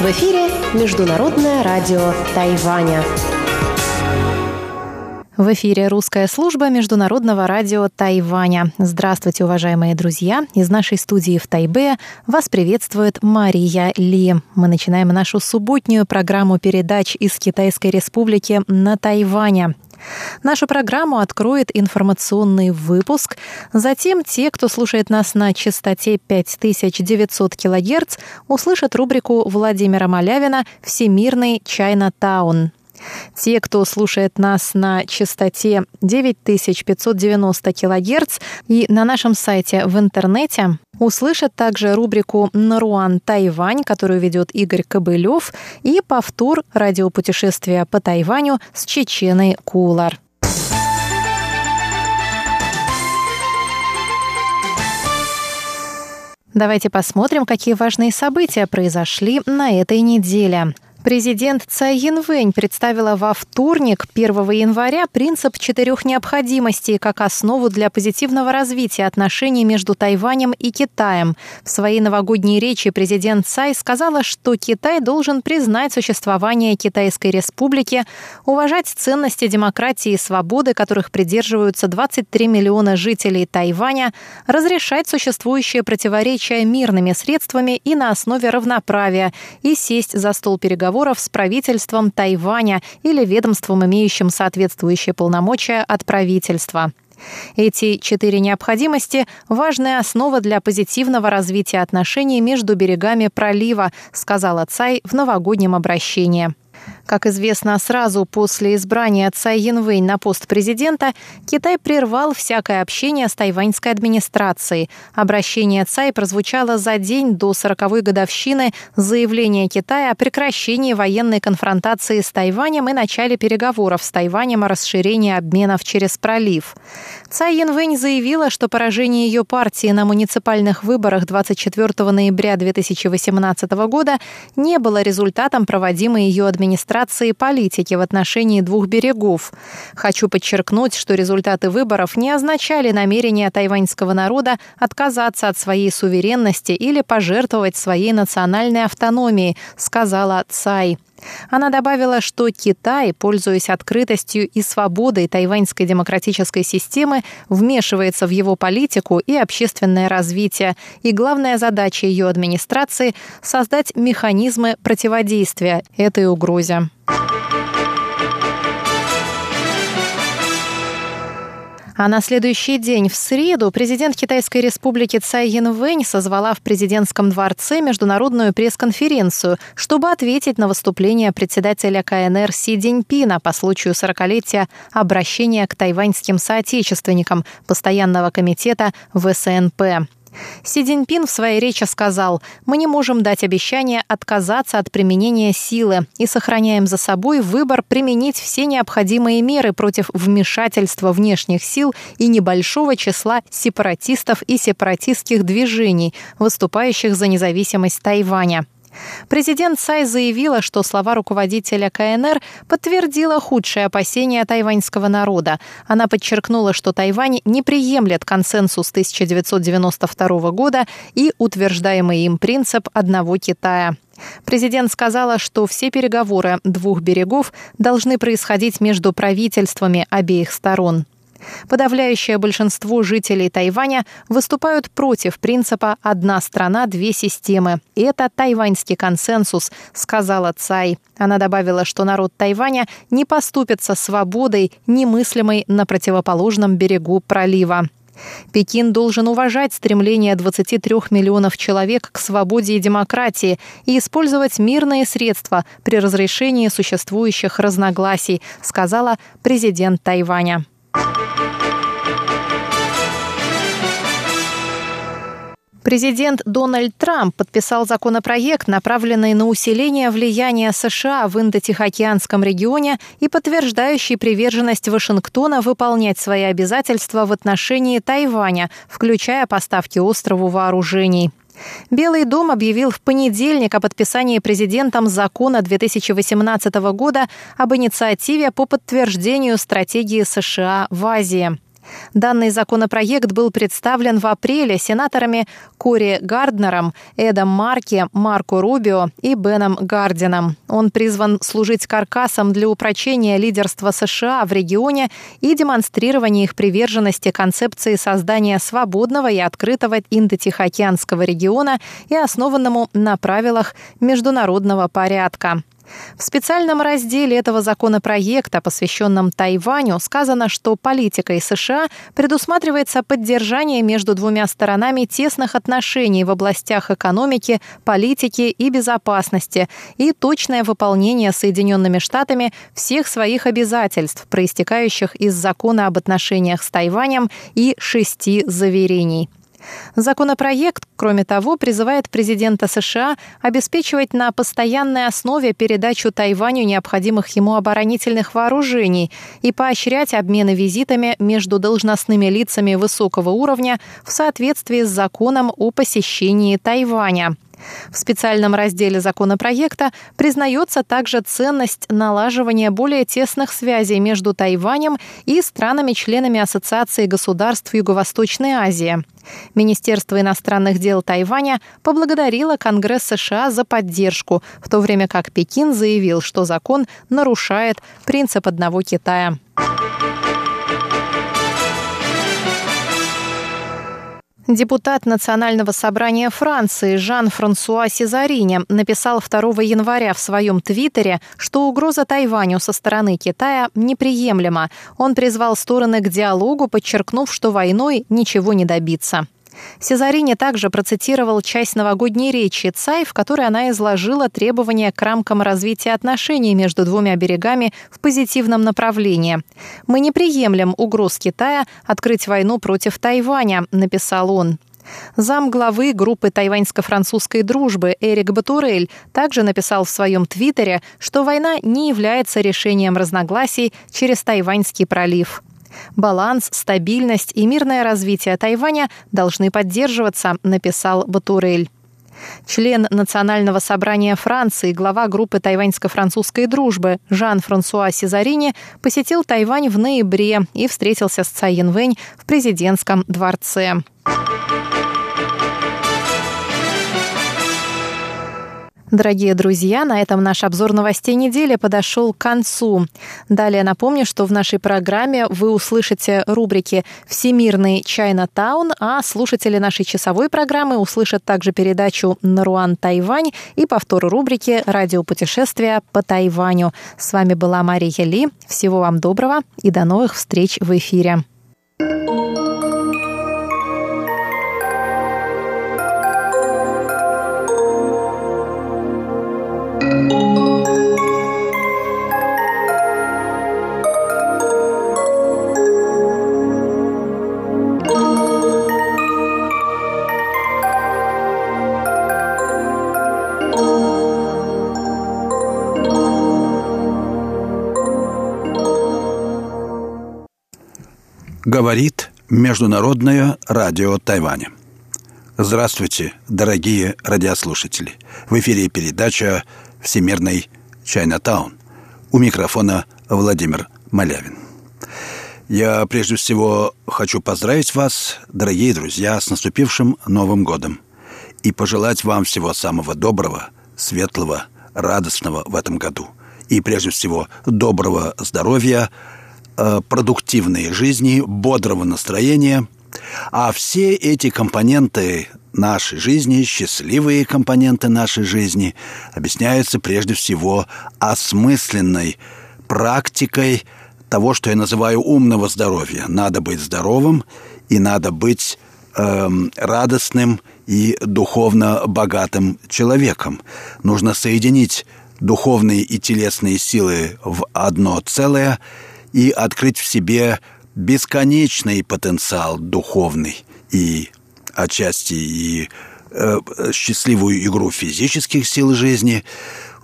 В эфире Международное радио Тайваня. В эфире русская служба Международного радио Тайваня. Здравствуйте, уважаемые друзья! Из нашей студии в Тайбе вас приветствует Мария Ли. Мы начинаем нашу субботнюю программу передач из Китайской Республики на Тайване. Нашу программу откроет информационный выпуск. Затем те, кто слушает нас на частоте 5900 кГц, услышат рубрику Владимира Малявина «Всемирный Чайна Таун». Те, кто слушает нас на частоте 9590 кГц и на нашем сайте в интернете, услышат также рубрику «Наруан Тайвань», которую ведет Игорь Кобылев, и повтор радиопутешествия по Тайваню с Чеченой Кулар. Давайте посмотрим, какие важные события произошли на этой неделе. Президент Цай Янвэнь представила во вторник, 1 января, принцип четырех необходимостей как основу для позитивного развития отношений между Тайванем и Китаем. В своей новогодней речи президент Цай сказала, что Китай должен признать существование Китайской республики, уважать ценности демократии и свободы, которых придерживаются 23 миллиона жителей Тайваня, разрешать существующие противоречия мирными средствами и на основе равноправия и сесть за стол переговоров переговоров с правительством Тайваня или ведомством, имеющим соответствующие полномочия от правительства. Эти четыре необходимости – важная основа для позитивного развития отношений между берегами пролива, сказала Цай в новогоднем обращении. Как известно, сразу после избрания Цай Янвэнь на пост президента Китай прервал всякое общение с тайваньской администрацией. Обращение Цай прозвучало за день до 40-й годовщины заявления Китая о прекращении военной конфронтации с Тайванем и начале переговоров с Тайванем о расширении обменов через пролив. Цай Янвэнь заявила, что поражение ее партии на муниципальных выборах 24 ноября 2018 года не было результатом проводимой ее администрации администрации политики в отношении двух берегов. Хочу подчеркнуть, что результаты выборов не означали намерение тайваньского народа отказаться от своей суверенности или пожертвовать своей национальной автономией, сказала Цай. Она добавила, что Китай, пользуясь открытостью и свободой тайваньской демократической системы, вмешивается в его политику и общественное развитие, и главная задача ее администрации – создать механизмы противодействия этой угрозе. А на следующий день, в среду, президент Китайской республики Цай Янвэнь созвала в президентском дворце международную пресс-конференцию, чтобы ответить на выступление председателя КНР Си Диньпина по случаю 40-летия обращения к тайваньским соотечественникам Постоянного комитета ВСНП. Си Цзиньпин в своей речи сказал, «Мы не можем дать обещание отказаться от применения силы и сохраняем за собой выбор применить все необходимые меры против вмешательства внешних сил и небольшого числа сепаратистов и сепаратистских движений, выступающих за независимость Тайваня». Президент Цай заявила, что слова руководителя КНР подтвердила худшие опасения тайваньского народа. Она подчеркнула, что Тайвань не приемлет консенсус 1992 года и утверждаемый им принцип одного Китая. Президент сказала, что все переговоры двух берегов должны происходить между правительствами обеих сторон. Подавляющее большинство жителей Тайваня выступают против принципа «одна страна, две системы». Это тайваньский консенсус, сказала Цай. Она добавила, что народ Тайваня не поступится свободой, немыслимой на противоположном берегу пролива. Пекин должен уважать стремление 23 миллионов человек к свободе и демократии и использовать мирные средства при разрешении существующих разногласий, сказала президент Тайваня. Президент Дональд Трамп подписал законопроект, направленный на усиление влияния США в Индо-Тихоокеанском регионе и подтверждающий приверженность Вашингтона выполнять свои обязательства в отношении Тайваня, включая поставки острову вооружений. Белый дом объявил в понедельник о подписании президентом закона 2018 года об инициативе по подтверждению стратегии США в Азии. Данный законопроект был представлен в апреле сенаторами Кори Гарднером, Эдом Марки, Марко Рубио и Беном Гардином. Он призван служить каркасом для упрочения лидерства США в регионе и демонстрирования их приверженности концепции создания свободного и открытого Индо-Тихоокеанского региона и основанному на правилах международного порядка. В специальном разделе этого законопроекта, посвященном Тайваню, сказано, что политикой США предусматривается поддержание между двумя сторонами тесных отношений в областях экономики, политики и безопасности и точное выполнение Соединенными Штатами всех своих обязательств, проистекающих из закона об отношениях с Тайванем и шести заверений. Законопроект, кроме того, призывает президента США обеспечивать на постоянной основе передачу Тайваню необходимых ему оборонительных вооружений и поощрять обмены визитами между должностными лицами высокого уровня в соответствии с законом о посещении Тайваня. В специальном разделе законопроекта признается также ценность налаживания более тесных связей между Тайванем и странами-членами Ассоциации государств Юго-Восточной Азии. Министерство иностранных дел Тайваня поблагодарило Конгресс США за поддержку, в то время как Пекин заявил, что закон нарушает принцип одного Китая. Депутат Национального собрания Франции Жан-Франсуа Сезарини написал 2 января в своем твиттере, что угроза Тайваню со стороны Китая неприемлема. Он призвал стороны к диалогу, подчеркнув, что войной ничего не добиться. Сезарини также процитировал часть новогодней речи Цай, в которой она изложила требования к рамкам развития отношений между двумя берегами в позитивном направлении. «Мы не приемлем угроз Китая открыть войну против Тайваня», написал он. Зам главы группы тайваньско-французской дружбы Эрик Батурель также написал в своем твиттере, что война не является решением разногласий через Тайваньский пролив. Баланс, стабильность и мирное развитие Тайваня должны поддерживаться, написал Батурель. Член Национального собрания Франции, глава группы тайваньско-французской дружбы Жан-Франсуа Сезарини посетил Тайвань в ноябре и встретился с Цай Янвэнь в президентском дворце. Дорогие друзья, на этом наш обзор новостей недели подошел к концу. Далее напомню, что в нашей программе вы услышите рубрики «Всемирный Чайна Таун», а слушатели нашей часовой программы услышат также передачу «Наруан Тайвань» и повтор рубрики «Радиопутешествия по Тайваню». С вами была Мария Ли. Всего вам доброго и до новых встреч в эфире. Говорит Международное радио Тайваня. Здравствуйте, дорогие радиослушатели. В эфире передача «Всемирный Чайнатаун». У микрофона Владимир Малявин. Я прежде всего хочу поздравить вас, дорогие друзья, с наступившим Новым годом и пожелать вам всего самого доброго, светлого, радостного в этом году. И прежде всего доброго здоровья, Э, продуктивной жизни, бодрого настроения. А все эти компоненты нашей жизни, счастливые компоненты нашей жизни, объясняются прежде всего осмысленной практикой того, что я называю умного здоровья. Надо быть здоровым и надо быть эм, радостным и духовно богатым человеком. Нужно соединить духовные и телесные силы в одно целое – и открыть в себе бесконечный потенциал духовный и отчасти и э, счастливую игру физических сил жизни.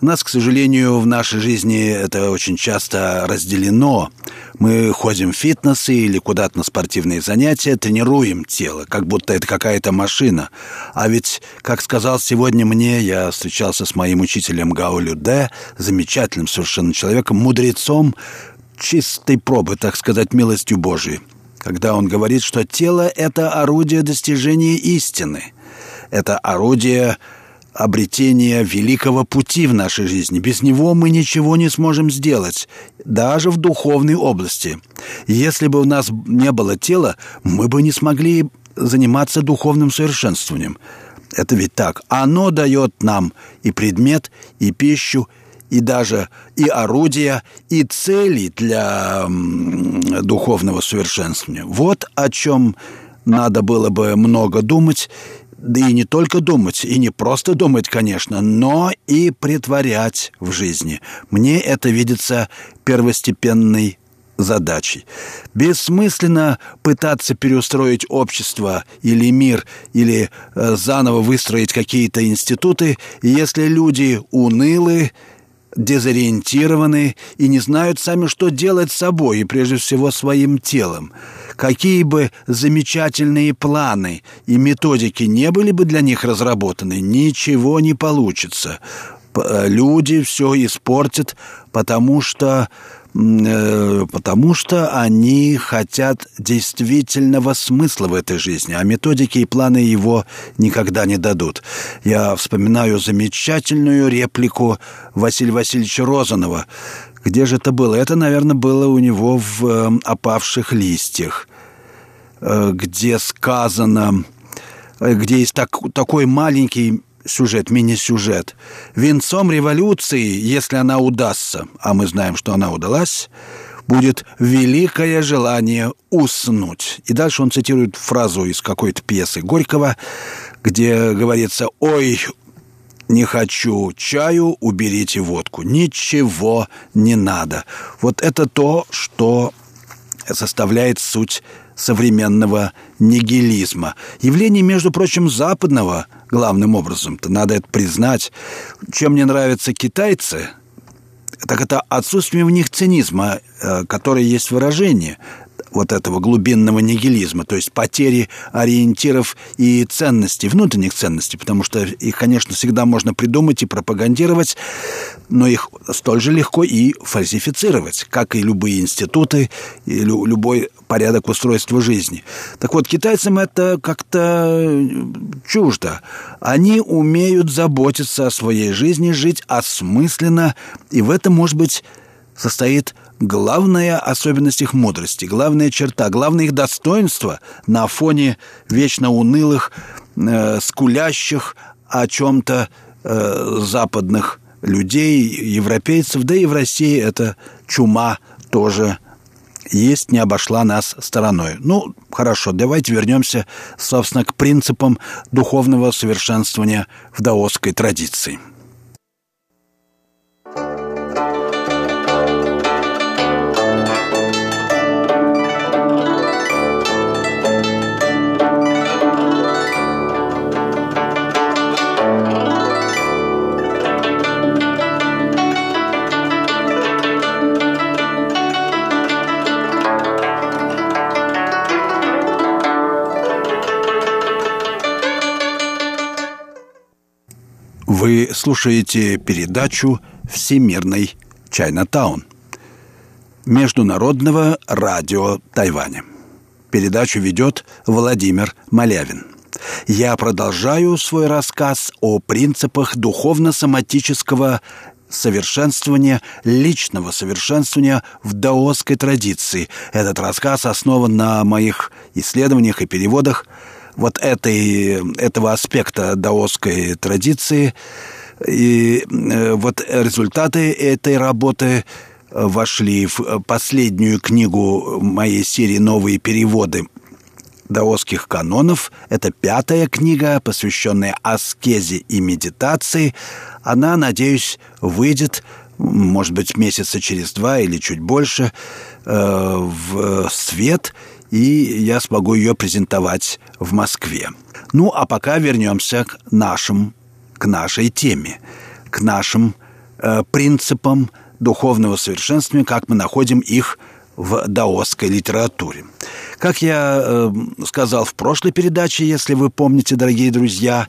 У нас, к сожалению, в нашей жизни это очень часто разделено. Мы ходим в фитнесы или куда-то на спортивные занятия, тренируем тело, как будто это какая-то машина. А ведь, как сказал сегодня мне, я встречался с моим учителем Гаулю Д, замечательным совершенно человеком, мудрецом, чистой пробы, так сказать, милостью Божией. Когда он говорит, что тело – это орудие достижения истины, это орудие обретения великого пути в нашей жизни. Без него мы ничего не сможем сделать, даже в духовной области. Если бы у нас не было тела, мы бы не смогли заниматься духовным совершенствованием. Это ведь так. Оно дает нам и предмет, и пищу, и даже и орудия, и цели для духовного совершенствования. Вот о чем надо было бы много думать, да и не только думать, и не просто думать, конечно, но и притворять в жизни. Мне это видится первостепенной задачей. Бессмысленно пытаться переустроить общество или мир, или э, заново выстроить какие-то институты, если люди унылы, дезориентированы и не знают сами, что делать с собой и прежде всего своим телом. Какие бы замечательные планы и методики не были бы для них разработаны, ничего не получится. Э, люди все испортят, потому что потому что они хотят действительного смысла в этой жизни, а методики и планы его никогда не дадут. Я вспоминаю замечательную реплику Василия Васильевича Розанова. Где же это было? Это, наверное, было у него в э, «Опавших листьях», э, где сказано, где есть так, такой маленький сюжет, мини-сюжет. Венцом революции, если она удастся, а мы знаем, что она удалась, будет великое желание уснуть. И дальше он цитирует фразу из какой-то пьесы Горького, где говорится «Ой, не хочу чаю, уберите водку. Ничего не надо». Вот это то, что составляет суть современного нигилизма. Явление, между прочим, западного – главным образом-то, надо это признать. Чем мне нравятся китайцы, так это отсутствие в них цинизма, э, которое есть выражение вот этого глубинного нигилизма, то есть потери ориентиров и ценностей, внутренних ценностей, потому что их, конечно, всегда можно придумать и пропагандировать, но их столь же легко и фальсифицировать, как и любые институты, и любой порядок устройства жизни. Так вот, китайцам это как-то чуждо. Они умеют заботиться о своей жизни, жить осмысленно, и в этом, может быть, состоит главная особенность их мудрости, главная черта, главное их достоинство на фоне вечно унылых, э, скулящих о чем-то э, западных людей, европейцев, да и в России эта чума тоже есть, не обошла нас стороной. Ну, хорошо, давайте вернемся, собственно, к принципам духовного совершенствования в даосской традиции. Вы слушаете передачу «Всемирный Чайнатаун» Международного радио Тайваня. Передачу ведет Владимир Малявин. Я продолжаю свой рассказ о принципах духовно-соматического совершенствования, личного совершенствования в даосской традиции. Этот рассказ основан на моих исследованиях и переводах – вот этой, этого аспекта даосской традиции. И э, вот результаты этой работы вошли в последнюю книгу моей серии «Новые переводы» даосских канонов. Это пятая книга, посвященная аскезе и медитации. Она, надеюсь, выйдет, может быть, месяца через два или чуть больше, э, в свет – и я смогу ее презентовать в Москве. Ну, а пока вернемся к нашим, к нашей теме, к нашим э, принципам духовного совершенствования, как мы находим их в даосской литературе. Как я э, сказал в прошлой передаче, если вы помните, дорогие друзья,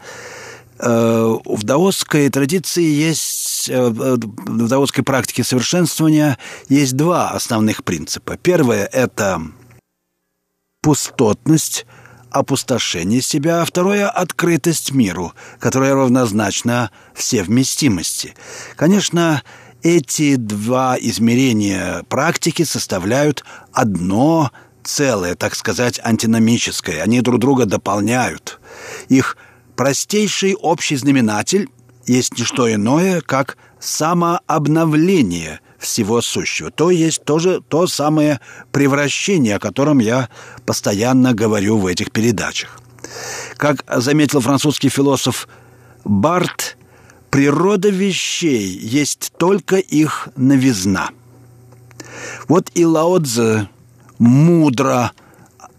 э, в даосской традиции есть, э, в даосской практике совершенствования есть два основных принципа. Первое – это пустотность, опустошение себя, а второе — открытость миру, которая равнозначна всевместимости. Конечно, эти два измерения практики составляют одно целое, так сказать, антиномическое. Они друг друга дополняют. Их простейший общий знаменатель есть не что иное, как самообновление всего сущего. То есть тоже то самое превращение, о котором я постоянно говорю в этих передачах. Как заметил французский философ Барт, природа вещей есть только их новизна. Вот и Лао мудро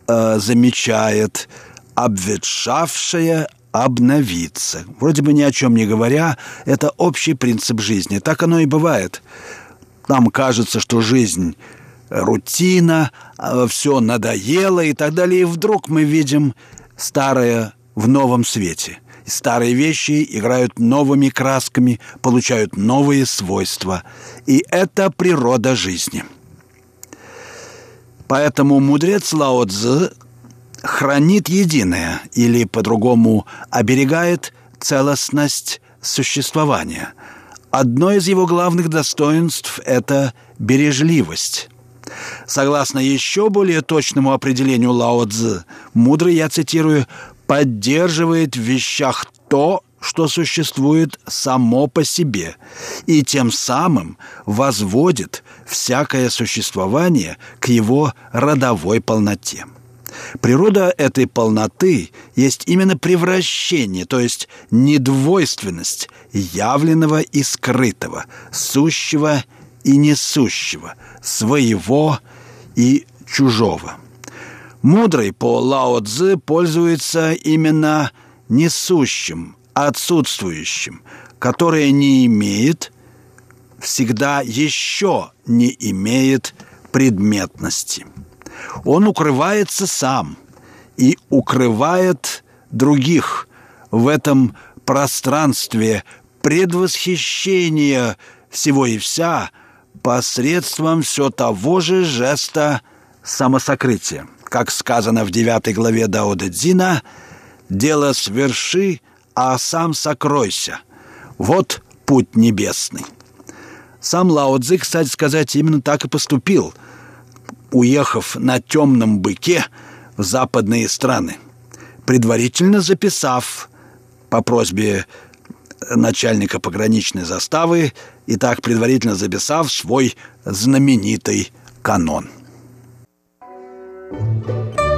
э, замечает обветшавшее обновиться. Вроде бы ни о чем не говоря, это общий принцип жизни. Так оно и бывает. Нам кажется, что жизнь рутина, а все надоело и так далее. И вдруг мы видим старое в новом свете. Старые вещи играют новыми красками, получают новые свойства. И это природа жизни. Поэтому мудрец Лао Цзы хранит единое или, по-другому, оберегает целостность существования. Одно из его главных достоинств – это бережливость. Согласно еще более точному определению Лао Цзы, мудрый, я цитирую, «поддерживает в вещах то, что существует само по себе, и тем самым возводит всякое существование к его родовой полноте». Природа этой полноты есть именно превращение, то есть недвойственность явленного и скрытого, сущего и несущего, своего и чужого. Мудрый по Лао Цзы пользуется именно несущим, отсутствующим, которое не имеет, всегда еще не имеет предметности. Он укрывается сам и укрывает других в этом пространстве предвосхищения всего и вся посредством все того же жеста самосокрытия. Как сказано в девятой главе Даода Дзина, «Дело сверши, а сам сокройся. Вот путь небесный». Сам Лао Цзи, кстати сказать, именно так и поступил – уехав на темном быке в западные страны, предварительно записав по просьбе начальника пограничной заставы и так предварительно записав свой знаменитый канон. Thank you.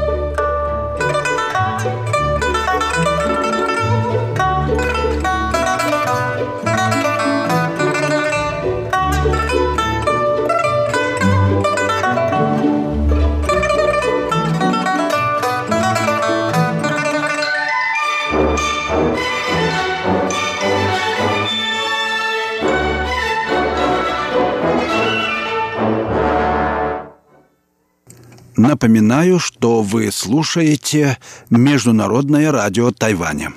Напоминаю, что вы слушаете Международное радио Тайваня,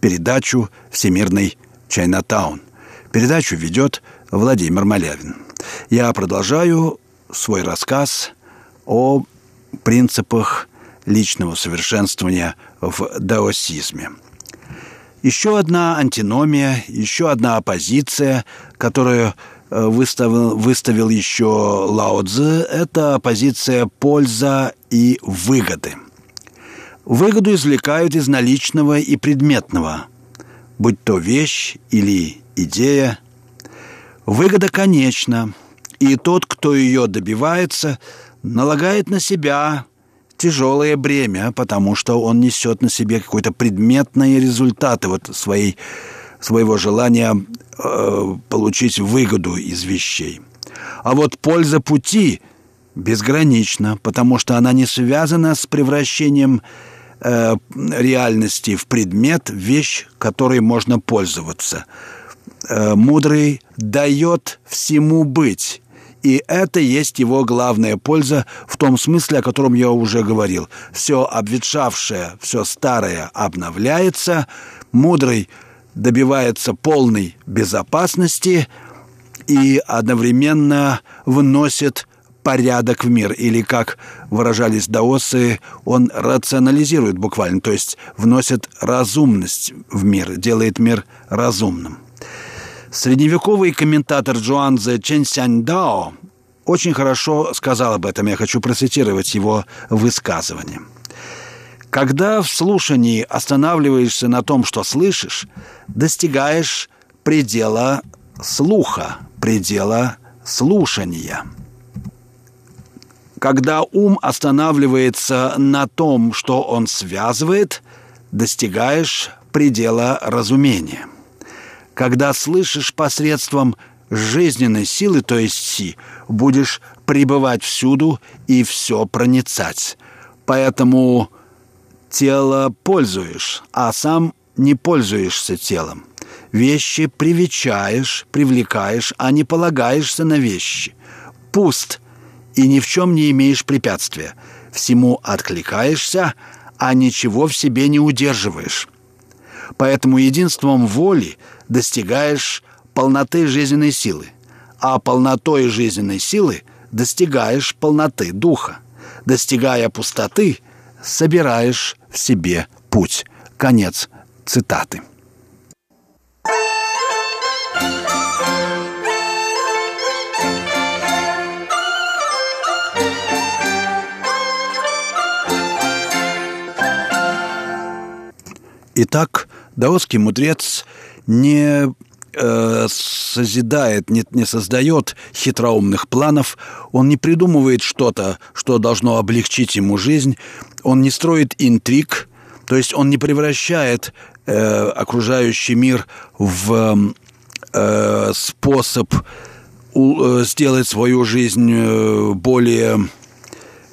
передачу «Всемирный Чайнатаун». Передачу ведет Владимир Малявин. Я продолжаю свой рассказ о принципах личного совершенствования в даосизме. Еще одна антиномия, еще одна оппозиция, которую выставил, выставил еще Лао Цзы, это позиция польза и выгоды. Выгоду извлекают из наличного и предметного, будь то вещь или идея. Выгода конечна, и тот, кто ее добивается, налагает на себя тяжелое бремя, потому что он несет на себе какой-то предметные результаты вот своей своего желания э, получить выгоду из вещей. А вот польза пути безгранична, потому что она не связана с превращением э, реальности в предмет, вещь, которой можно пользоваться. Э, мудрый дает всему быть, и это есть его главная польза в том смысле, о котором я уже говорил. Все обветшавшее, все старое обновляется, мудрый – добивается полной безопасности и одновременно вносит порядок в мир, или, как выражались даосы, он рационализирует буквально, то есть вносит разумность в мир, делает мир разумным. Средневековый комментатор Джуанзе Чен Сянь Дао очень хорошо сказал об этом. Я хочу процитировать его высказывание. Когда в слушании останавливаешься на том, что слышишь, достигаешь предела слуха, предела слушания. Когда ум останавливается на том, что он связывает, достигаешь предела разумения. Когда слышишь посредством жизненной силы, то есть си, будешь пребывать всюду и все проницать. Поэтому тело пользуешь, а сам не пользуешься телом. Вещи привечаешь, привлекаешь, а не полагаешься на вещи. Пуст и ни в чем не имеешь препятствия. Всему откликаешься, а ничего в себе не удерживаешь. Поэтому единством воли достигаешь полноты жизненной силы, а полнотой жизненной силы достигаешь полноты духа. Достигая пустоты, собираешь в себе путь. Конец цитаты. Итак, даосский мудрец не э, созидает, не, не создает хитроумных планов, он не придумывает что-то, что должно облегчить ему жизнь, он не строит интриг, то есть он не превращает э, окружающий мир в э, способ у, э, сделать свою жизнь э, более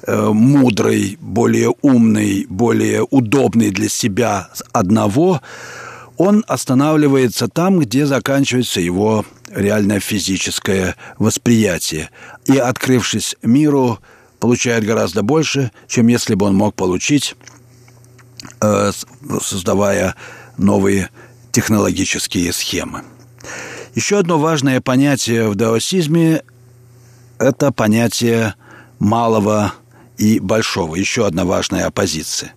Э, мудрый, более умный, более удобный для себя одного, он останавливается там, где заканчивается его реальное физическое восприятие. И, открывшись миру, получает гораздо больше, чем если бы он мог получить, э, создавая новые технологические схемы. Еще одно важное понятие в даосизме – это понятие малого и большого. Еще одна важная оппозиция.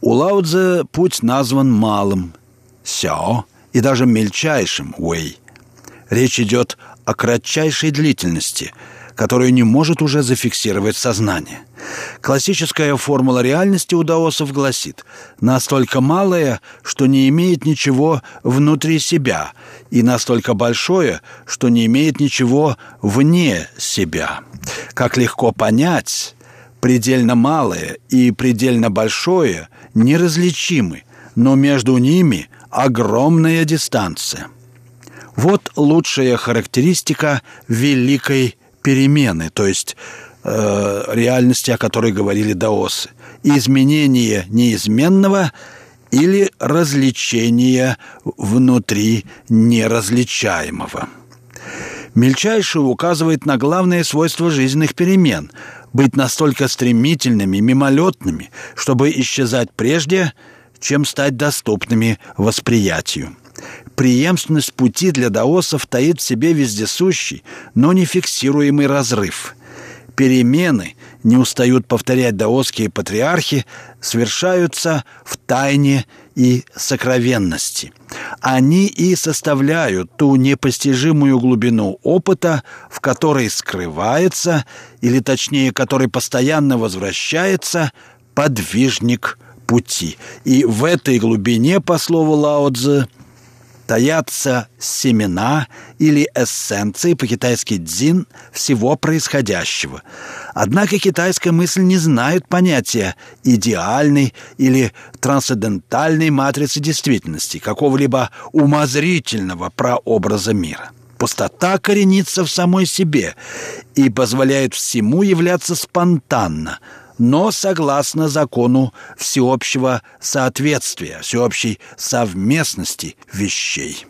У Лаудзе путь назван малым – сяо, и даже мельчайшим – вэй. Речь идет о кратчайшей длительности, которую не может уже зафиксировать сознание. Классическая формула реальности у даосов гласит «настолько малое, что не имеет ничего внутри себя, и настолько большое, что не имеет ничего вне себя». Как легко понять, предельно малое и предельно большое неразличимы, но между ними огромная дистанция. Вот лучшая характеристика великой перемены, то есть э, реальности, о которой говорили даосы. Изменение неизменного или развлечение внутри неразличаемого. Мельчайшее указывает на главное свойство жизненных перемен – быть настолько стремительными, мимолетными, чтобы исчезать прежде, чем стать доступными восприятию. Преемственность пути для даосов таит в себе вездесущий, но не фиксируемый разрыв. Перемены, не устают повторять даосские патриархи, совершаются в тайне и сокровенности. Они и составляют ту непостижимую глубину опыта, в которой скрывается, или точнее, который постоянно возвращается, подвижник пути. И в этой глубине, по слову Лао таятся семена или эссенции, по-китайски дзин, всего происходящего. Однако китайская мысль не знает понятия идеальной или трансцендентальной матрицы действительности, какого-либо умозрительного прообраза мира. Пустота коренится в самой себе и позволяет всему являться спонтанно – но согласно закону всеобщего соответствия, всеобщей совместности вещей.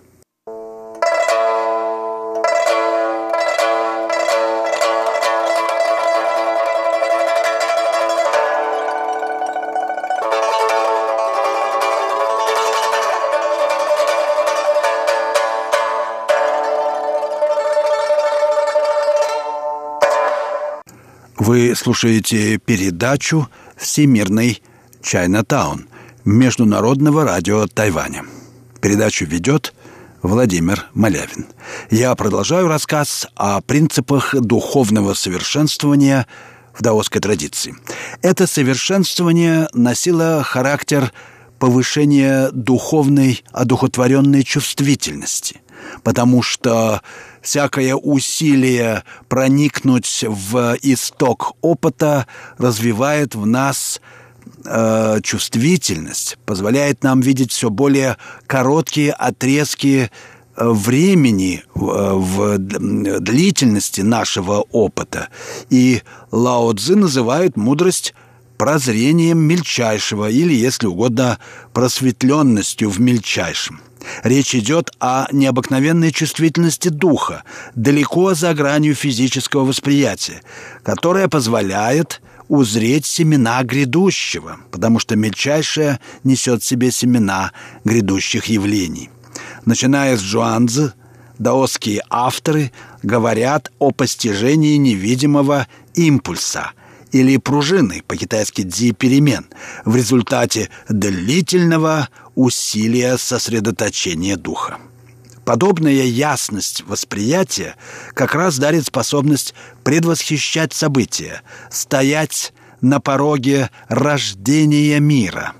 Вы слушаете передачу «Всемирный Чайнатаун» Международного радио Тайваня. Передачу ведет Владимир Малявин. Я продолжаю рассказ о принципах духовного совершенствования в даосской традиции. Это совершенствование носило характер повышения духовной, одухотворенной чувствительности, потому что всякое усилие проникнуть в исток опыта развивает в нас э, чувствительность, позволяет нам видеть все более короткие отрезки э, времени в, э, длительности нашего опыта. И Лао Цзы называет мудрость прозрением мельчайшего или, если угодно, просветленностью в мельчайшем – Речь идет о необыкновенной чувствительности духа, далеко за гранью физического восприятия, которая позволяет узреть семена грядущего, потому что мельчайшее несет в себе семена грядущих явлений. Начиная с Джуанзы, даосские авторы говорят о постижении невидимого импульса – или пружины, по-китайски «дзи» перемен, в результате длительного усилия сосредоточения духа. Подобная ясность восприятия как раз дарит способность предвосхищать события, стоять на пороге рождения мира.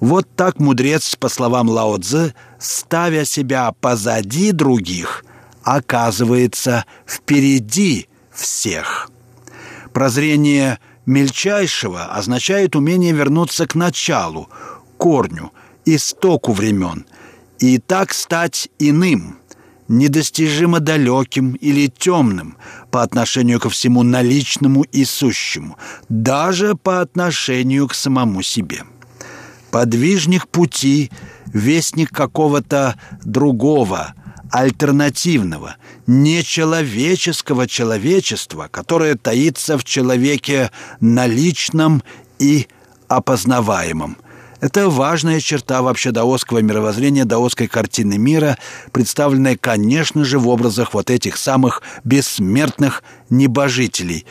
Вот так мудрец, по словам Лао Цзы, ставя себя позади других, оказывается впереди всех. Прозрение мельчайшего означает умение вернуться к началу, корню, истоку времен, и так стать иным, недостижимо далеким или темным по отношению ко всему наличному и сущему, даже по отношению к самому себе. Подвижник пути, вестник какого-то другого – альтернативного, нечеловеческого человечества, которое таится в человеке наличном и опознаваемом. Это важная черта вообще даосского мировоззрения, даосской картины мира, представленная, конечно же, в образах вот этих самых бессмертных небожителей,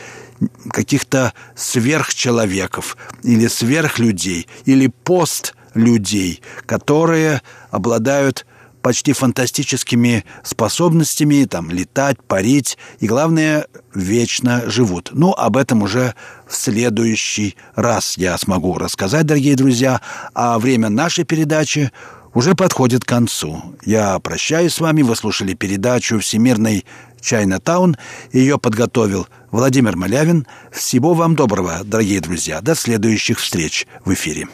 каких-то сверхчеловеков или сверхлюдей, или постлюдей, которые обладают почти фантастическими способностями, там, летать, парить, и, главное, вечно живут. Ну, об этом уже в следующий раз я смогу рассказать, дорогие друзья, а время нашей передачи уже подходит к концу. Я прощаюсь с вами, вы слушали передачу «Всемирный Чайна Таун». Ее подготовил Владимир Малявин. Всего вам доброго, дорогие друзья. До следующих встреч в эфире.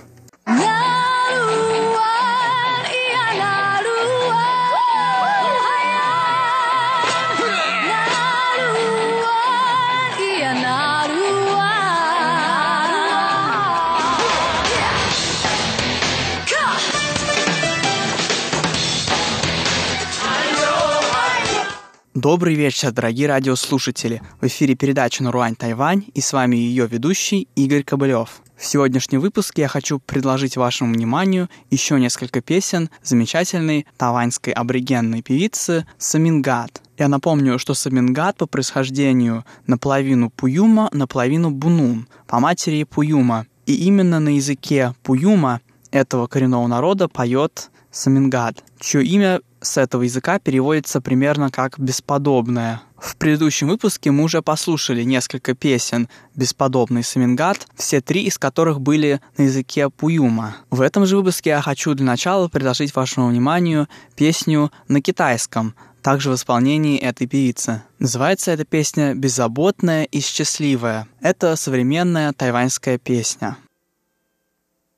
Добрый вечер, дорогие радиослушатели! В эфире передача «Наруань Тайвань» и с вами ее ведущий Игорь Кобылев. В сегодняшнем выпуске я хочу предложить вашему вниманию еще несколько песен замечательной тайваньской аборигенной певицы Самингат. Я напомню, что Самингат по происхождению наполовину Пуюма, наполовину Бунун, по матери Пуюма. И именно на языке Пуюма этого коренного народа поет Самингат, чье имя с этого языка переводится примерно как «бесподобное». В предыдущем выпуске мы уже послушали несколько песен «Бесподобный Самингат», все три из которых были на языке Пуюма. В этом же выпуске я хочу для начала предложить вашему вниманию песню на китайском, также в исполнении этой певицы. Называется эта песня «Беззаботная и счастливая». Это современная тайваньская песня.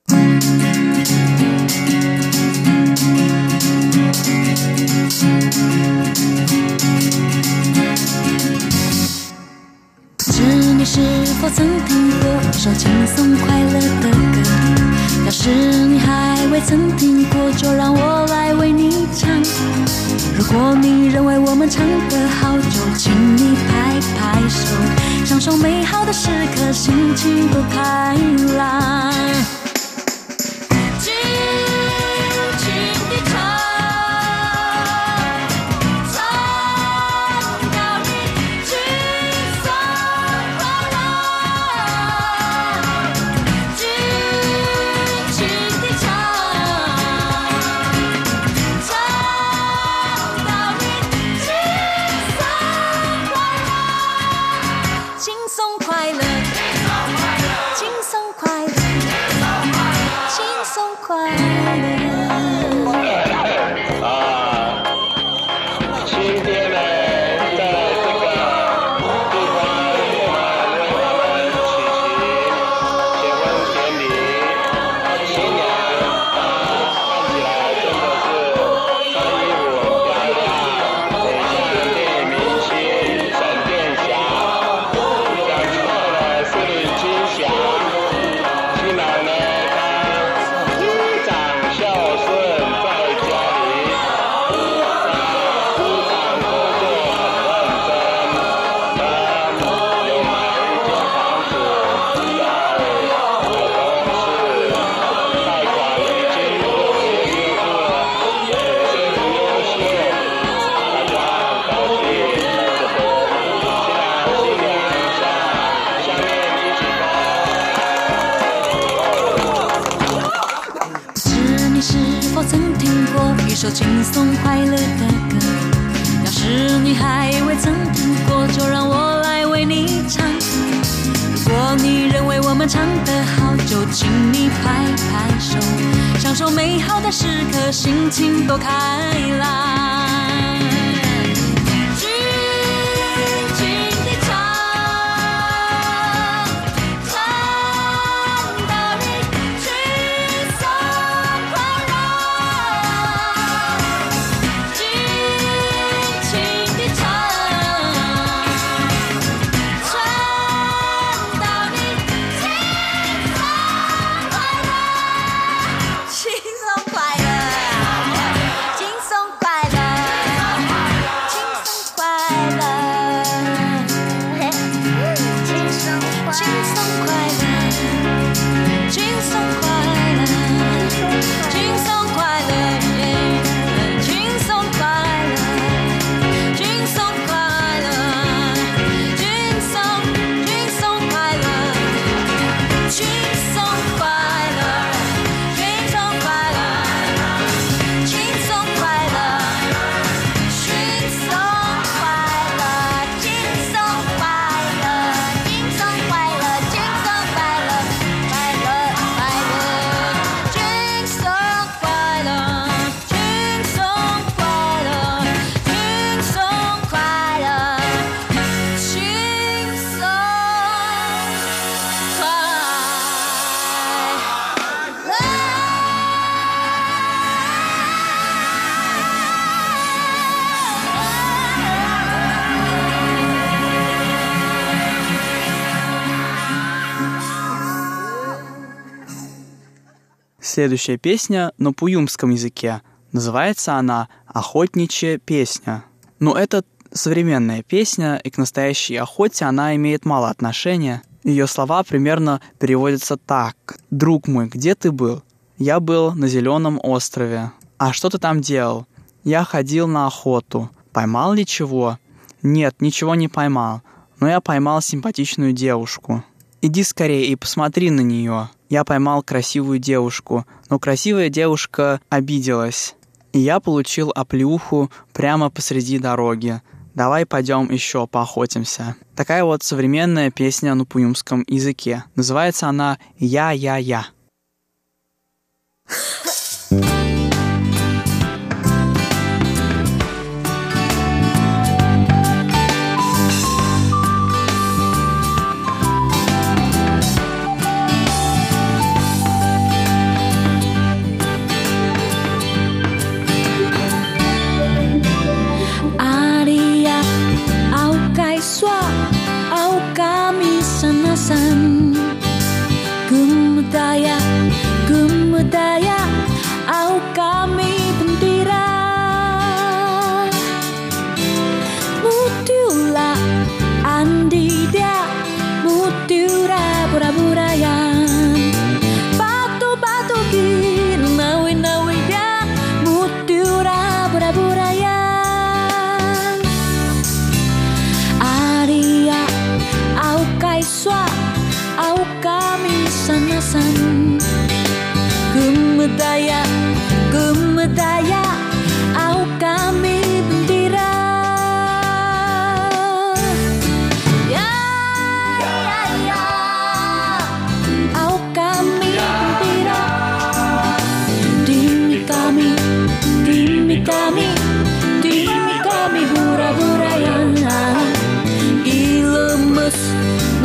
thank you 不知你是否曾听过一首轻松快乐的歌？要是你还未曾听过，就让我来为你唱。如果你认为我们唱得好，就请你拍拍手，享受美好的时刻，心情多开朗。Следующая песня на пуюмском языке. Называется она «Охотничья песня». Но это современная песня, и к настоящей охоте она имеет мало отношения. Ее слова примерно переводятся так. «Друг мой, где ты был? Я был на зеленом острове. А что ты там делал? Я ходил на охоту. Поймал ли чего? Нет, ничего не поймал. Но я поймал симпатичную девушку. Иди скорее и посмотри на нее я поймал красивую девушку, но красивая девушка обиделась, и я получил оплюху прямо посреди дороги. Давай пойдем еще поохотимся. Такая вот современная песня на пуюмском языке. Называется она «Я-я-я».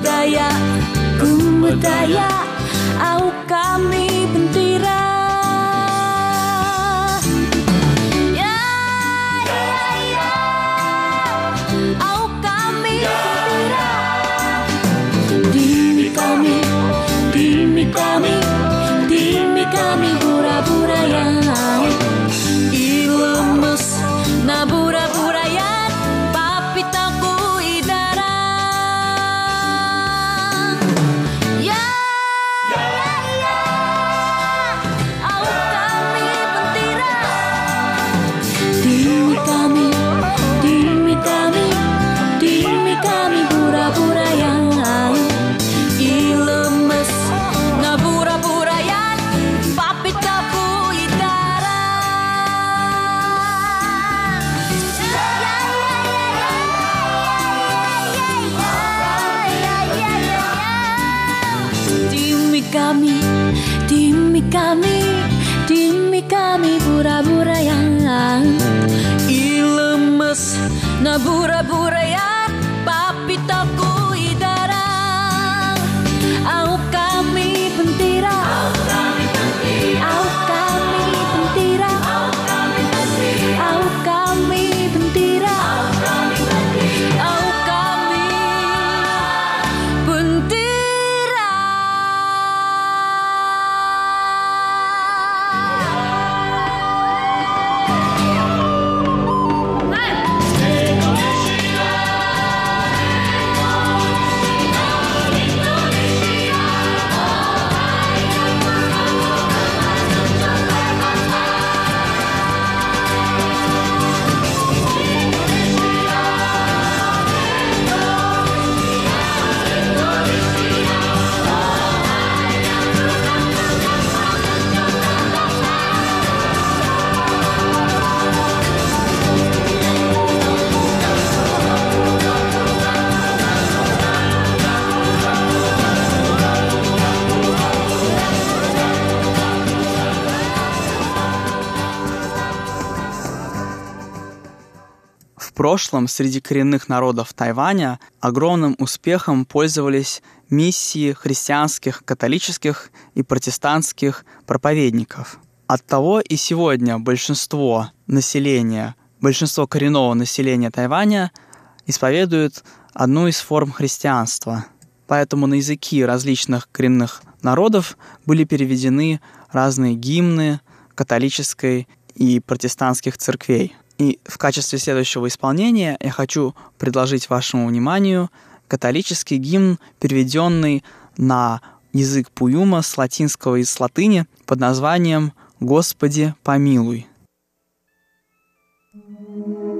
budaya, budaya, au kami. Прошлом среди коренных народов Тайваня огромным успехом пользовались миссии христианских, католических и протестантских проповедников. Оттого и сегодня большинство населения, большинство коренного населения Тайваня исповедует одну из форм христианства. Поэтому на языки различных коренных народов были переведены разные гимны католической и протестантских церквей. И в качестве следующего исполнения я хочу предложить вашему вниманию католический гимн, переведенный на язык Пуюма с латинского и с латыни под названием «Господи, помилуй». Cristo.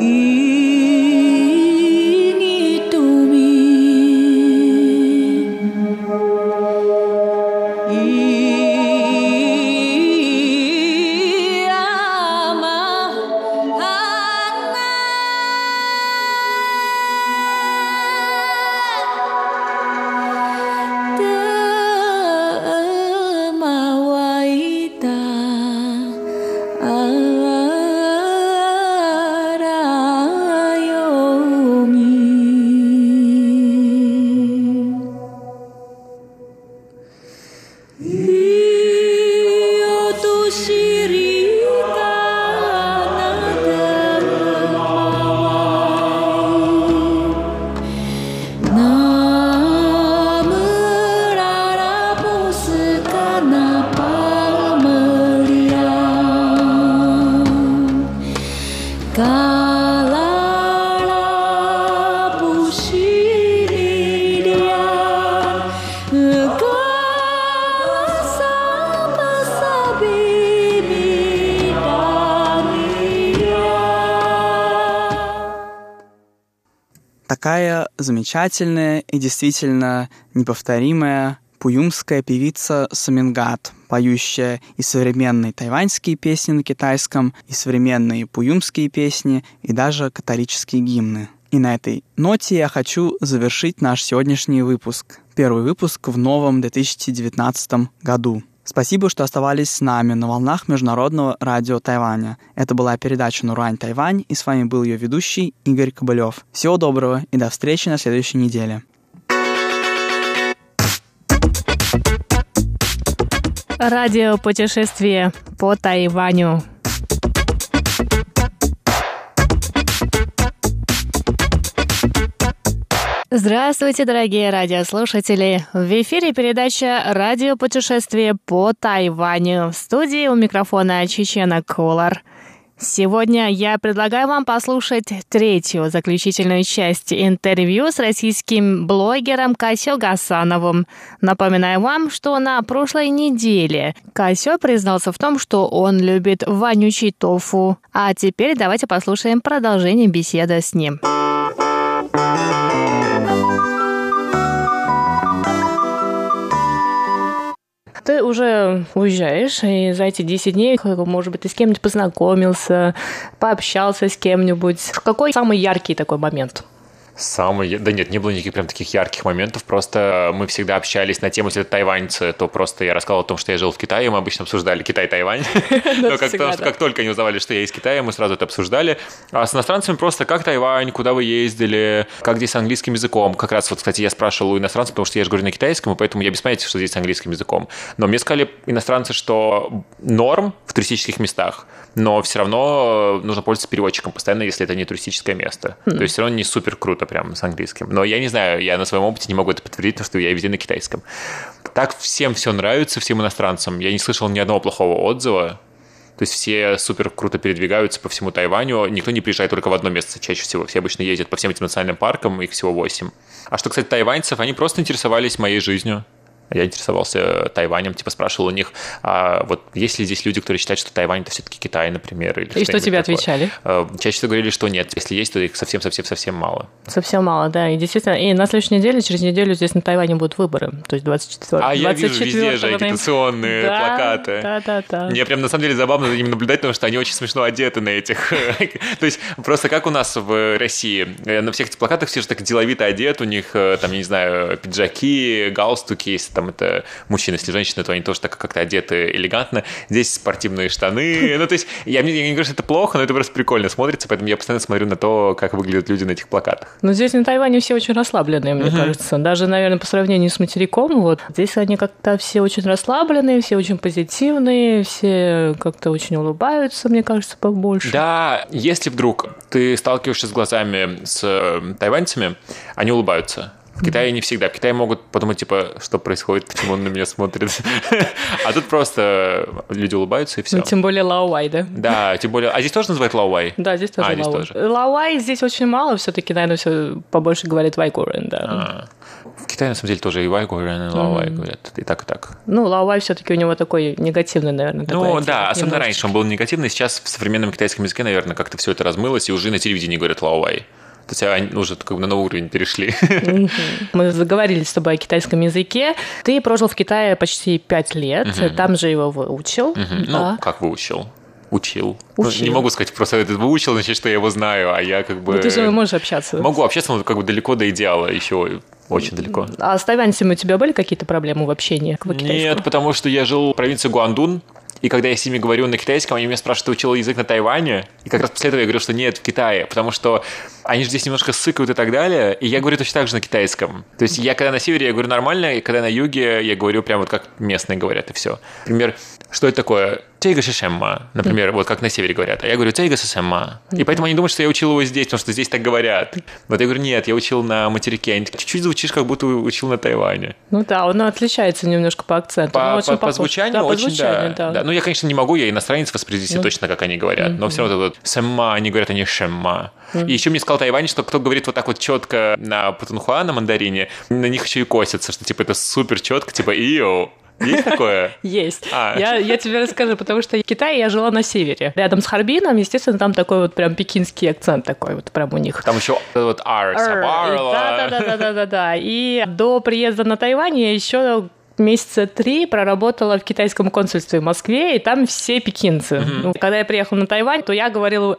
إن замечательная и действительно неповторимая пуюмская певица Самингат, поющая и современные тайваньские песни на китайском, и современные пуюмские песни, и даже католические гимны. И на этой ноте я хочу завершить наш сегодняшний выпуск. Первый выпуск в новом 2019 году. Спасибо, что оставались с нами на волнах Международного радио Тайваня. Это была передача «Нурань Тайвань», и с вами был ее ведущий Игорь Кобылев. Всего доброго и до встречи на следующей неделе. Радио путешествие по Тайваню. Здравствуйте, дорогие радиослушатели! В эфире передача «Радио путешествие по Тайваню». В студии у микрофона Чечена Колор. Сегодня я предлагаю вам послушать третью заключительную часть интервью с российским блогером Касё Гасановым. Напоминаю вам, что на прошлой неделе Касё признался в том, что он любит вонючий тофу. А теперь давайте послушаем продолжение беседы с ним. Ты уже уезжаешь, и за эти 10 дней, может быть, ты с кем-нибудь познакомился, пообщался с кем-нибудь. Какой самый яркий такой момент? Самый... Да нет, не было никаких прям таких ярких моментов, просто мы всегда общались на тему, если это тайваньцы, то просто я рассказал о том, что я жил в Китае, мы обычно обсуждали Китай-Тайвань. Но как только они узнавали, что я из Китая, мы сразу это обсуждали. А с иностранцами просто как Тайвань, куда вы ездили, как здесь с английским языком. Как раз вот, кстати, я спрашивал у иностранцев, потому что я же говорю на китайском, и поэтому я без понятия, что здесь с английским языком. Но мне сказали иностранцы, что норм в туристических местах, но все равно нужно пользоваться переводчиком постоянно, если это не туристическое место. То есть все равно не супер круто прям с английским. Но я не знаю, я на своем опыте не могу это подтвердить, потому что я везде на китайском. Так всем все нравится, всем иностранцам. Я не слышал ни одного плохого отзыва. То есть все супер круто передвигаются по всему Тайваню. Никто не приезжает только в одно место чаще всего. Все обычно ездят по всем этим национальным паркам, их всего восемь. А что, кстати, тайваньцев, они просто интересовались моей жизнью. Я интересовался Тайванем, типа спрашивал у них, а вот есть ли здесь люди, которые считают, что Тайвань это все-таки Китай, например? Или И что тебе такое? отвечали? Э, чаще всего говорили, что нет. Если есть, то их совсем-совсем-совсем мало. Совсем мало, да. И действительно, и на следующей неделе, через неделю здесь на Тайване будут выборы. То есть 24 А 24 я вижу везде же агитационные да, плакаты. Да, да, да. Мне прям на самом деле забавно за ними наблюдать, потому что они очень смешно одеты на этих. то есть просто как у нас в России. Э, на всех этих плакатах все же так деловито одеты, у них э, там, я не знаю, пиджаки, галстуки, если там это мужчины, если женщины, то они тоже так как-то одеты элегантно. Здесь спортивные штаны. Ну, то есть, я, я не говорю, что это плохо, но это просто прикольно смотрится, поэтому я постоянно смотрю на то, как выглядят люди на этих плакатах. Но здесь на Тайване все очень расслабленные, мне uh-huh. кажется. Даже, наверное, по сравнению с материком, вот здесь они как-то все очень расслабленные, все очень позитивные, все как-то очень улыбаются, мне кажется, побольше. Да, если вдруг ты сталкиваешься с глазами с э, тайваньцами, они улыбаются. В Китае не всегда. В Китае могут подумать, типа, что происходит, почему он на меня смотрит. А тут просто люди улыбаются и все. Ну, тем более Лауай, да? Да, тем более. А здесь тоже называют Лауай? Да, здесь тоже а, здесь тоже. Лаовай здесь очень мало, все-таки, наверное, все побольше говорит 外国人, да. А. В Китае, на самом деле, тоже и 外国人, и лаовай говорят. И так, и так. Ну, лаовай все-таки у него такой негативный, наверное, Ну, да, особенно раньше он был негативный. Сейчас в современном китайском языке, наверное, как-то все это размылось, и уже на телевидении говорят лаовай. То есть они уже как бы на новый уровень перешли. Мы заговорили с тобой о китайском языке. Ты прожил в Китае почти пять лет, там же его выучил. Ну, как выучил? Учил. Учил. Не могу сказать, просто это выучил, значит, что я его знаю, а я как бы... Ну, ты же можешь общаться. Могу общаться, но как бы далеко до идеала еще очень далеко. А с тайваньцами у тебя были какие-то проблемы в общении? Нет, потому что я жил в провинции Гуандун, и когда я с ними говорю на китайском, они меня спрашивают, ты учил язык на Тайване? И как раз после этого я говорю, что нет, в Китае. Потому что они же здесь немножко сыкают и так далее. И я говорю точно так же на китайском. То есть я когда на севере, я говорю нормально, и когда на юге, я говорю прямо вот как местные говорят, и все. Например, что это такое? Тейга шишемма, например, вот как на севере говорят. А я говорю тейга шишемма. И поэтому они думают, что я учил его здесь, потому что здесь так говорят. Вот я говорю, нет, я учил на материке. Они чуть-чуть звучишь, как будто учил на Тайване. Ну да, он отличается немножко по акценту. По, по, по звучанию да, очень, по звучанию, да, да. да. Ну, я, конечно, не могу, я иностранец воспроизвести ну. точно, как они говорят. Но все равно вот сэмма, они говорят, они шемма. И еще мне сказал Тайвань, что кто говорит вот так вот четко на путунхуа, на мандарине, на них еще и косится, что типа это супер четко, типа ио, Есть такое? Есть. А. Я, я тебе расскажу, потому что в Китае я жила на севере. Рядом с Харбином, естественно, там такой вот прям пекинский акцент такой вот прям у них. Там еще вот R, Да, да, да, да, да, да. И до приезда на Тайвань я еще месяца три проработала в китайском консульстве в Москве, и там все пекинцы. Mm-hmm. Когда я приехала на Тайвань, то я говорила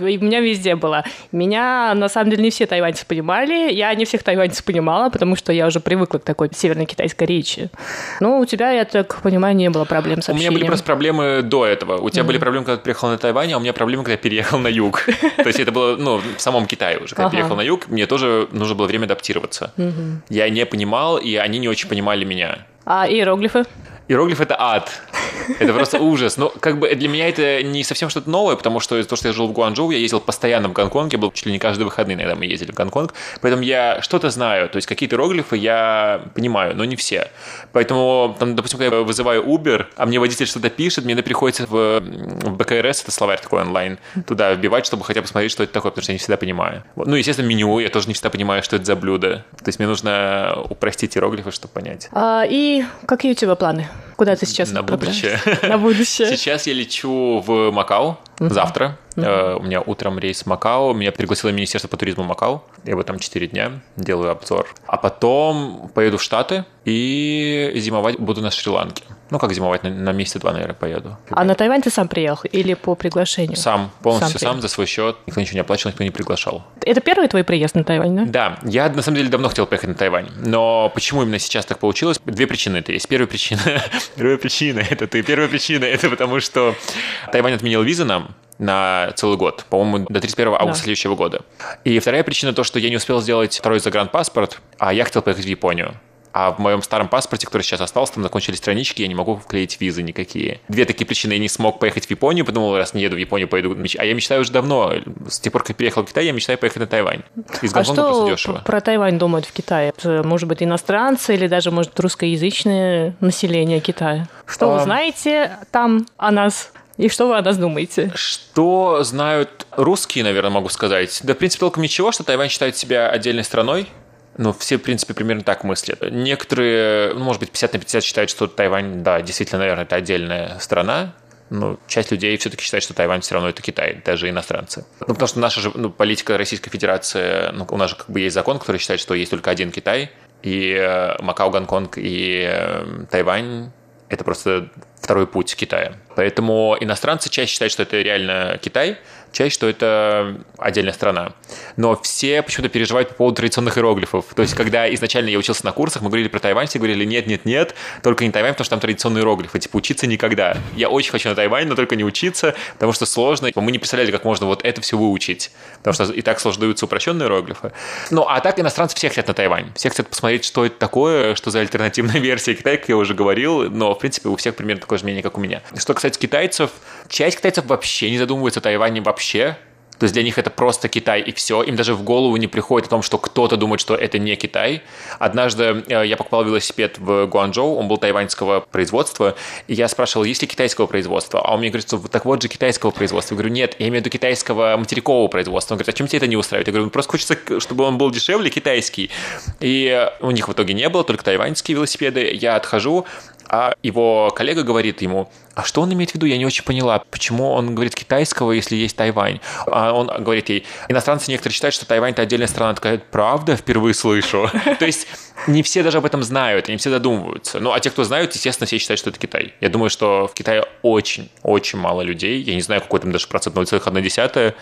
и у меня везде было. Меня, на самом деле, не все тайваньцы понимали, я не всех тайваньцев понимала, потому что я уже привыкла к такой северно-китайской речи. Ну, у тебя, я так понимаю, не было проблем с общением. У меня были просто проблемы до этого. У тебя mm-hmm. были проблемы, когда ты приехал на Тайвань, а у меня проблемы, когда я переехал на юг. То есть это было, ну, в самом Китае уже. Когда я переехал на юг, мне тоже нужно было время адаптироваться. Я не понимал, и они не очень понимали меня. А иероглифы? Иероглиф — это ад. Это просто ужас. Но как бы для меня это не совсем что-то новое, потому что из-за того, что я жил в Гуанчжоу, я ездил постоянно в Гонконг, я был чуть ли не каждые выходные, иногда мы ездили в Гонконг, поэтому я что-то знаю, то есть какие-то иероглифы я понимаю, но не все. Поэтому, там, допустим, когда я вызываю Uber, а мне водитель что-то пишет, мне приходится в, в БКРС, это словарь такой онлайн, туда вбивать, чтобы хотя бы посмотреть, что это такое, потому что я не всегда понимаю. Ну, естественно, меню, я тоже не всегда понимаю, что это за блюдо. То есть мне нужно упростить иероглифы, чтобы понять. А, и какие у тебя планы? Куда ты сейчас На будущее. На будущее. Сейчас я лечу в Макао завтра. Uh-huh. У меня утром рейс в Макао. Меня пригласило Министерство по туризму Макао. Я бы там 4 дня делаю обзор. А потом поеду в Штаты и зимовать буду на Шри-Ланке. Ну, как зимовать? На, на месяца два, наверное, поеду. А на Тайвань ты сам приехал или по приглашению? Сам, полностью сам, сам за свой счет. Никто ничего не оплачивал, никто не приглашал. Это первый твой приезд на Тайвань, да? Да. Я, на самом деле, давно хотел поехать на Тайвань. Но почему именно сейчас так получилось? Две причины это есть. Первая причина... Первая причина — это ты. Первая причина — это потому, что Тайвань отменил визы нам, на целый год, по-моему, до 31 августа да. следующего года. И вторая причина то, что я не успел сделать второй загранпаспорт, а я хотел поехать в Японию. А в моем старом паспорте, который сейчас остался, там закончились странички, я не могу вклеить визы никакие. Две такие причины. Я не смог поехать в Японию, подумал, раз не еду в Японию, поеду. А я мечтаю уже давно. С тех пор, как переехал в Китай, я мечтаю поехать на Тайвань. Из а что дешево. про Тайвань думают в Китае? Может быть, иностранцы или даже, может, русскоязычное население Китая? Что а... вы знаете там о нас? И что вы о нас думаете? Что знают русские, наверное, могу сказать. Да, в принципе, толком ничего, что Тайвань считает себя отдельной страной. Ну, все, в принципе, примерно так мыслят. Некоторые, ну, может быть, 50 на 50 считают, что Тайвань, да, действительно, наверное, это отдельная страна. Но часть людей все-таки считает, что Тайвань все равно это Китай, даже иностранцы. Ну, потому что наша же ну, политика Российской Федерации, ну, у нас же как бы есть закон, который считает, что есть только один Китай, и э, Макао, Гонконг и э, Тайвань – это просто второй путь Китая. Поэтому иностранцы чаще считают, что это реально Китай, чаще, что это отдельная страна. Но все почему-то переживают по поводу традиционных иероглифов. То есть, когда изначально я учился на курсах, мы говорили про Тайвань, все говорили, нет, нет, нет, только не Тайвань, потому что там традиционные иероглифы, типа учиться никогда. Я очень хочу на Тайвань, но только не учиться, потому что сложно. Мы не представляли, как можно вот это все выучить, потому что и так сложно даются упрощенные иероглифы. Ну, а так иностранцы все хотят на Тайвань. Все хотят посмотреть, что это такое, что за альтернативная версия Китая, как я уже говорил, но, в принципе, у всех примерно такое же мнение, как у меня. Что касается китайцев, часть китайцев вообще не задумывается о Тайване вообще, то есть для них это просто Китай и все. Им даже в голову не приходит о том, что кто-то думает, что это не Китай. Однажды э, я покупал велосипед в Гуанчжоу, он был тайваньского производства, и я спрашивал, есть ли китайского производства? А он мне говорит, что так вот же китайского производства. Я говорю, нет, я имею в виду китайского материкового производства. Он говорит, а чем тебе это не устраивает? Я говорю, ну просто хочется, чтобы он был дешевле, китайский. И у них в итоге не было, только тайваньские велосипеды. Я отхожу, а его коллега говорит ему, а что он имеет в виду? Я не очень поняла, почему он говорит китайского, если есть Тайвань. А он говорит ей, иностранцы некоторые считают, что Тайвань – это отдельная страна. Такая, правда? Впервые слышу. То есть не все даже об этом знают, не все задумываются. Ну, а те, кто знают, естественно, все считают, что это Китай. Я думаю, что в Китае очень-очень мало людей. Я не знаю, какой там даже процент, 0,1,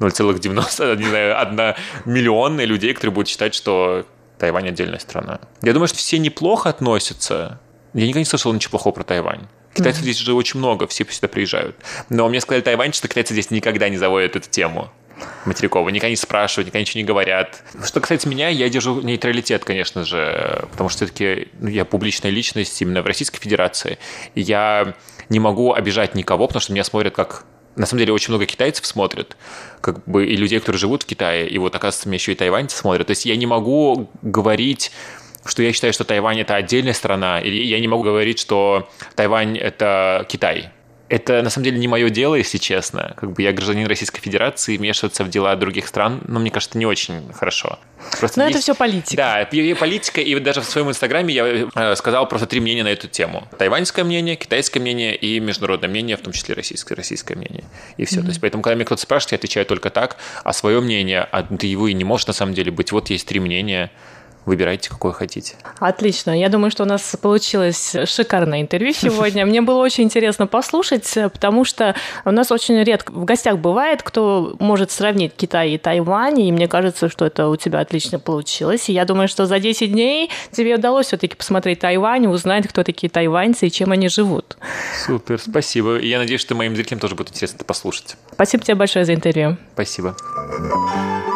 0,90, не знаю, 1 миллионные людей, которые будут считать, что Тайвань отдельная страна. Я думаю, что все неплохо относятся я никогда не слышал ничего плохого про Тайвань. Китайцев mm-hmm. здесь уже очень много, все сюда приезжают. Но мне сказали Тайвань, что китайцы здесь никогда не заводят эту тему материкового. Никогда не спрашивают, никогда ничего не говорят. Что касается меня, я держу нейтралитет, конечно же, потому что все-таки ну, я публичная личность именно в Российской Федерации. Я не могу обижать никого, потому что меня смотрят как на самом деле очень много китайцев смотрят, как бы и людей, которые живут в Китае, и вот, оказывается, меня еще и тайваньцы смотрят. То есть я не могу говорить что я считаю, что Тайвань это отдельная страна, или я не могу говорить, что Тайвань это Китай. это на самом деле не мое дело, если честно. Как бы я гражданин Российской Федерации, вмешиваться в дела других стран, но мне кажется, не очень хорошо. Просто но есть... это все политика. Да, и политика, и даже в своем инстаграме я э, сказал просто три мнения на эту тему. Тайваньское мнение, китайское мнение и международное мнение, в том числе российское, российское мнение. И все. Mm-hmm. То есть, поэтому, когда меня кто-то спрашивает, я отвечаю только так, а свое мнение, а ты его и не можешь на самом деле быть. Вот есть три мнения, Выбирайте, какое хотите. Отлично. Я думаю, что у нас получилось шикарное интервью сегодня. Мне было очень интересно послушать, потому что у нас очень редко в гостях бывает, кто может сравнить Китай и Тайвань, и мне кажется, что это у тебя отлично получилось. И я думаю, что за 10 дней тебе удалось все-таки посмотреть Тайвань, узнать, кто такие тайваньцы и чем они живут. Супер, спасибо. И я надеюсь, что моим зрителям тоже будет интересно это послушать. Спасибо тебе большое за интервью. Спасибо. Just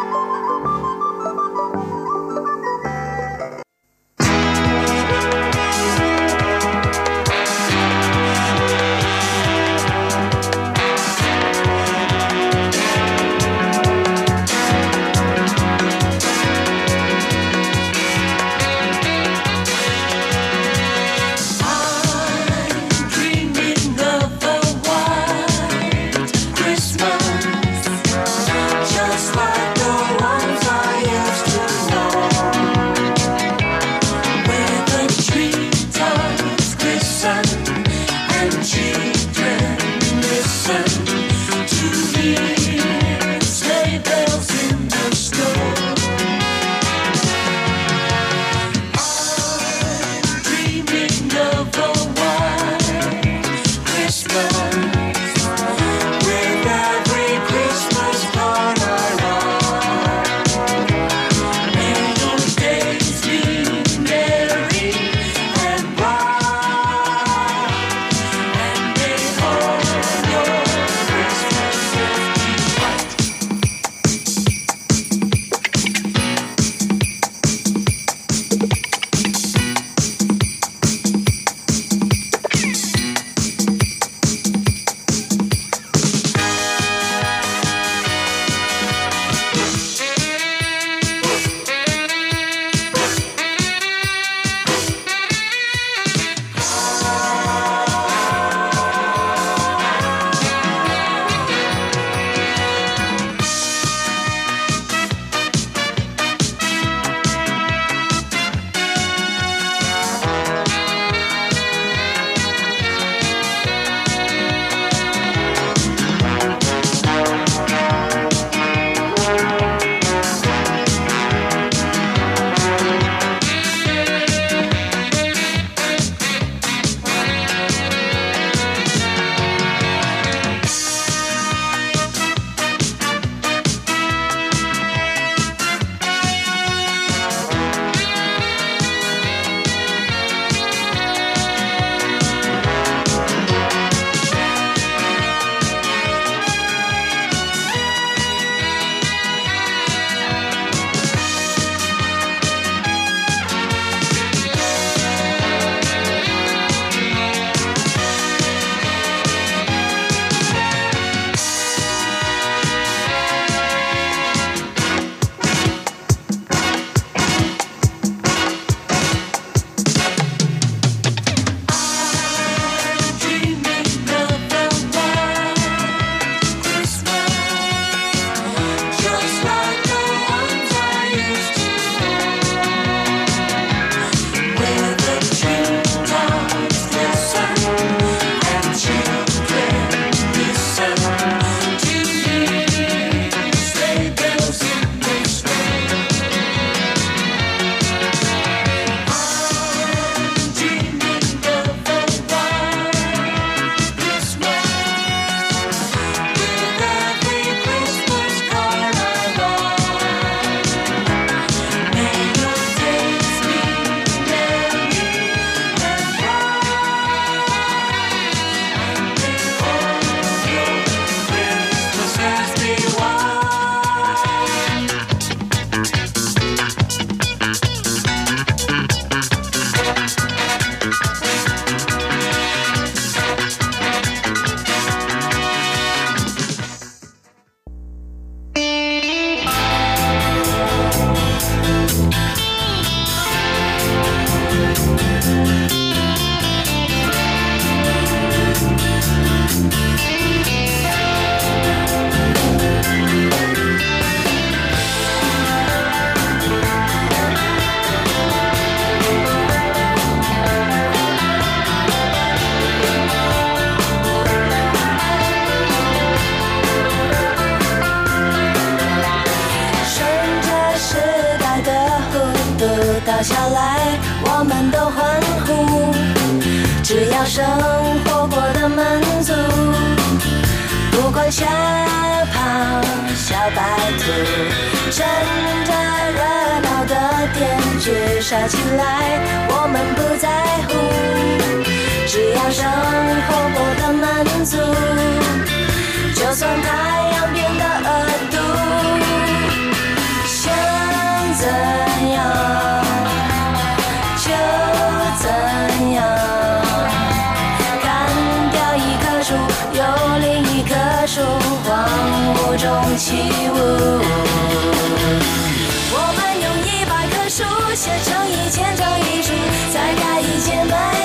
树，荒芜中起舞。我们用一百棵树写成一千张遗书，再盖一间门。